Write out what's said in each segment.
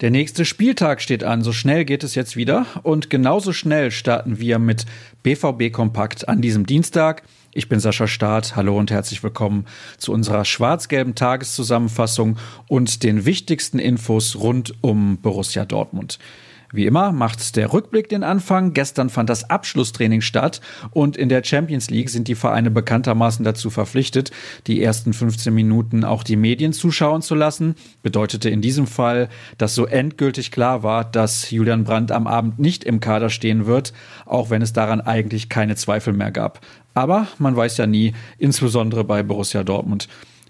Der nächste Spieltag steht an, so schnell geht es jetzt wieder und genauso schnell starten wir mit BVB Kompakt an diesem Dienstag. Ich bin Sascha Staat, hallo und herzlich willkommen zu unserer schwarz-gelben Tageszusammenfassung und den wichtigsten Infos rund um Borussia Dortmund. Wie immer macht der Rückblick den Anfang. Gestern fand das Abschlusstraining statt und in der Champions League sind die Vereine bekanntermaßen dazu verpflichtet, die ersten 15 Minuten auch die Medien zuschauen zu lassen. Bedeutete in diesem Fall, dass so endgültig klar war, dass Julian Brandt am Abend nicht im Kader stehen wird, auch wenn es daran eigentlich keine Zweifel mehr gab. Aber man weiß ja nie, insbesondere bei Borussia Dortmund.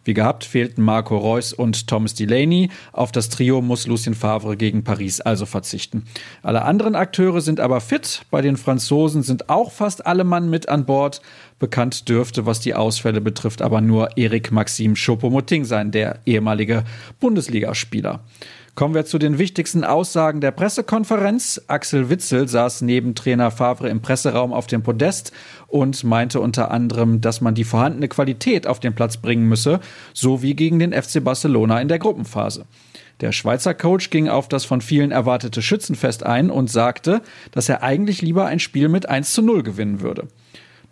Wie gehabt fehlten Marco Reus und Thomas Delaney. Auf das Trio muss Lucien Favre gegen Paris also verzichten. Alle anderen Akteure sind aber fit. Bei den Franzosen sind auch fast alle Mann mit an Bord. Bekannt dürfte, was die Ausfälle betrifft, aber nur Erik Maxim Choupo-Moting sein, der ehemalige Bundesligaspieler. Kommen wir zu den wichtigsten Aussagen der Pressekonferenz. Axel Witzel saß neben Trainer Favre im Presseraum auf dem Podest und meinte unter anderem, dass man die vorhandene Qualität auf den Platz bringen müsse, so wie gegen den FC Barcelona in der Gruppenphase. Der Schweizer Coach ging auf das von vielen erwartete Schützenfest ein und sagte, dass er eigentlich lieber ein Spiel mit 1 zu 0 gewinnen würde.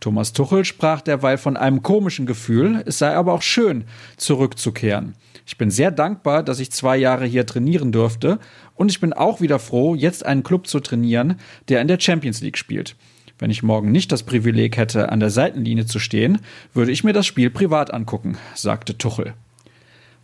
Thomas Tuchel sprach derweil von einem komischen Gefühl, es sei aber auch schön, zurückzukehren. Ich bin sehr dankbar, dass ich zwei Jahre hier trainieren durfte und ich bin auch wieder froh, jetzt einen Club zu trainieren, der in der Champions League spielt. Wenn ich morgen nicht das Privileg hätte, an der Seitenlinie zu stehen, würde ich mir das Spiel privat angucken, sagte Tuchel.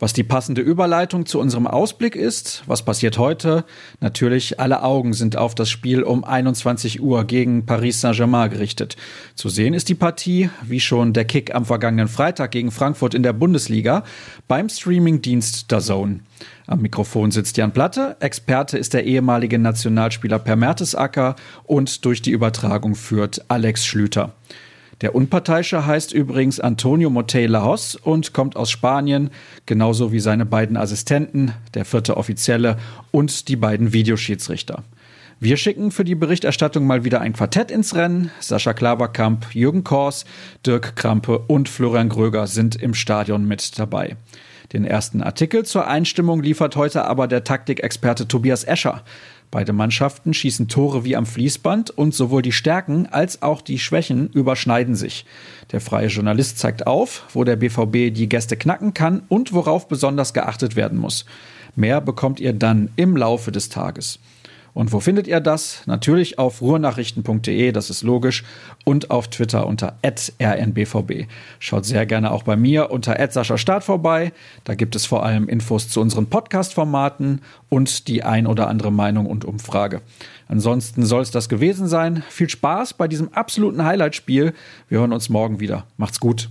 Was die passende Überleitung zu unserem Ausblick ist, was passiert heute? Natürlich, alle Augen sind auf das Spiel um 21 Uhr gegen Paris Saint-Germain gerichtet. Zu sehen ist die Partie, wie schon der Kick am vergangenen Freitag gegen Frankfurt in der Bundesliga, beim Streamingdienst DAZN. Am Mikrofon sitzt Jan Platte, Experte ist der ehemalige Nationalspieler Per Mertesacker und durch die Übertragung führt Alex Schlüter. Der Unparteiische heißt übrigens Antonio Motey Laos und kommt aus Spanien, genauso wie seine beiden Assistenten, der vierte Offizielle und die beiden Videoschiedsrichter. Wir schicken für die Berichterstattung mal wieder ein Quartett ins Rennen. Sascha Klaverkamp, Jürgen Kors, Dirk Krampe und Florian Gröger sind im Stadion mit dabei. Den ersten Artikel zur Einstimmung liefert heute aber der Taktikexperte Tobias Escher. Beide Mannschaften schießen Tore wie am Fließband und sowohl die Stärken als auch die Schwächen überschneiden sich. Der freie Journalist zeigt auf, wo der BVB die Gäste knacken kann und worauf besonders geachtet werden muss. Mehr bekommt ihr dann im Laufe des Tages. Und wo findet ihr das? Natürlich auf ruhrnachrichten.de, das ist logisch, und auf Twitter unter rnbvb. Schaut sehr gerne auch bei mir unter Start vorbei. Da gibt es vor allem Infos zu unseren Podcast-Formaten und die ein oder andere Meinung und Umfrage. Ansonsten soll es das gewesen sein. Viel Spaß bei diesem absoluten Highlight-Spiel. Wir hören uns morgen wieder. Macht's gut.